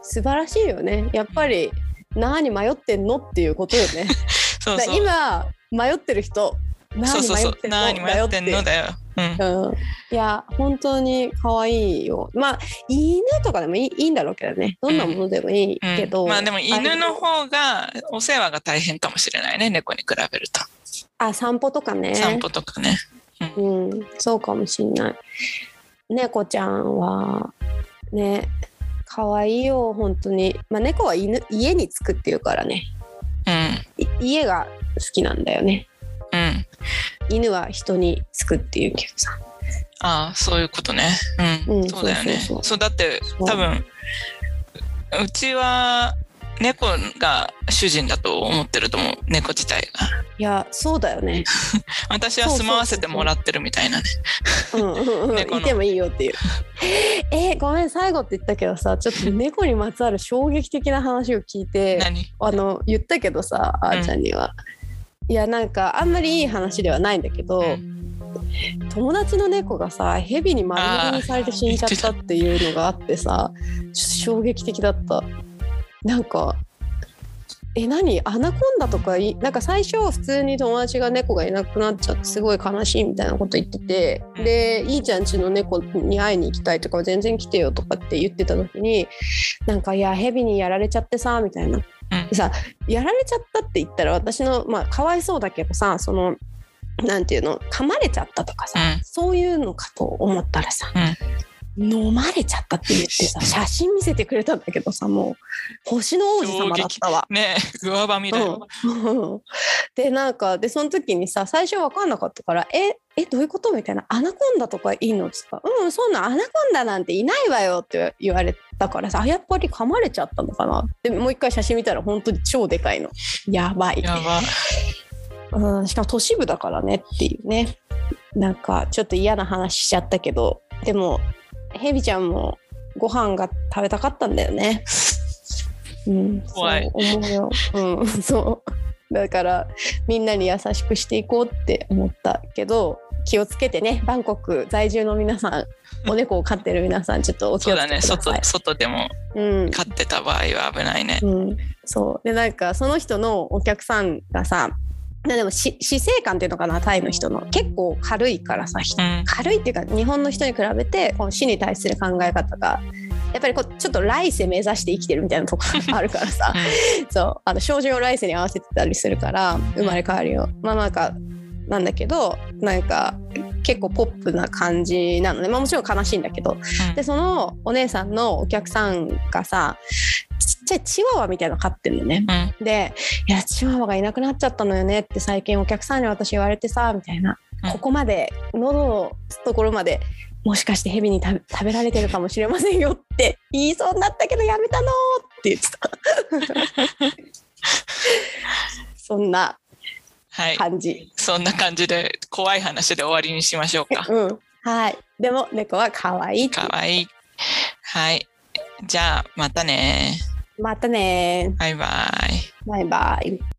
素晴らしいよね。やっぱり何迷ってんのっていうことよね。だ そうそう。今迷ってる人何迷ってんのだよ。うん。うん、いや本当に可愛いよ。まあ犬とかでもいいんだろうけどね。どんなものでもいいけど、うん。まあでも犬の方がお世話が大変かもしれないね猫に比べると。あ散歩とかね。散歩とかね。うんそうかもしんない。猫ちゃんはね可愛いよ本当に。まあ猫は犬家に着くっていうからね。うん。い家が好きなんだよねうん犬は人に着くっていうけどさああそういうことね。うん、うんそうだよね。そうそうそうそうだって多分うちは猫が主人だと思ってると思う猫自体が。いやそうだよね 私は住まわせてもらってるみたいなね。うんうんうん猫のいてもいいよっていう。えーごめん最後って言ったけどさちょっと猫にまつわる衝撃的な話を聞いて 何？あの言ったけどさあーちゃんには。いやなんかあんまりいい話ではないんだけど、友達の猫がさ蛇に丸飲みにされて死んじゃったっていうのがあってさちょっと衝撃的だった。なんかえ何？アナコンダとかいなんか最初普通に友達が猫がいなくなっちゃってすごい悲しいみたいなこと言っててでいいちゃんちの猫に会いに行きたいとか全然来てよとかって言ってた時になんかいや蛇にやられちゃってさみたいな。でさやられちゃったって言ったら私のまあかわいそうだけどさそのなんていうの噛まれちゃったとかさ、うん。そういうのかと思ったらさ、うん。飲まれちゃったって言ってさ 写真見せてくれたんだけどさもう星の王子様だったわ。ねえ、うわばみだよ。うん、でなんかでその時にさ最初分かんなかったから「ええどういうこと?」みたいな「アナコンダとかいんの?」っつったら「うんそんなアナコンダなんていないわよ」って言われたからさあやっぱり噛まれちゃったのかなでもう一回写真見たら本当に超でかいのやばい、やば。うん、しかも都市部だからねっていうねなんかちょっと嫌な話しちゃったけどでもヘビちゃんもご飯が食べたかったんだよね。うん、怖いそう思うよ。うん、そう。だからみんなに優しくしていこうって思ったけど気をつけてねバンコク在住の皆さんお猫を飼ってる皆さんちょっとお気をつそうだね、けください。外外でもうん。飼ってた場合は危ないね。うん、そう。でなんかその人のお客さんがさでもし死生観っていうのかなタイの人の。結構軽いからさひうん、軽いっていうか日本の人に比べてこの死に対する考え方がやっぱりこうちょっと来世目指して生きてるみたいなところが あるからさ。そう。あの症状を来世に合わせてたりするから生まれ変わるよまあなんかなんだけどなんか結構ポップな感じなのね、まあ、もちろん悲しいんだけど。でそのお姉さんのお客さんがさちっちゃいチワワみたいなの飼ってるのね。うん、で「いやチワワがいなくなっちゃったのよね」って最近お客さんに私言われてさみたいな、うん。ここまで喉のところまでもしかしてヘビに食べ食べられてるかもしれませんよって言いそうになったけどやめたのって言ってた そんなはい、感じ、そんな感じで怖い話で終わりにしましょうか。うんはいでも猫は可愛いってかわいい。はい。じゃあ、またね。またねバイバイ。バイバイ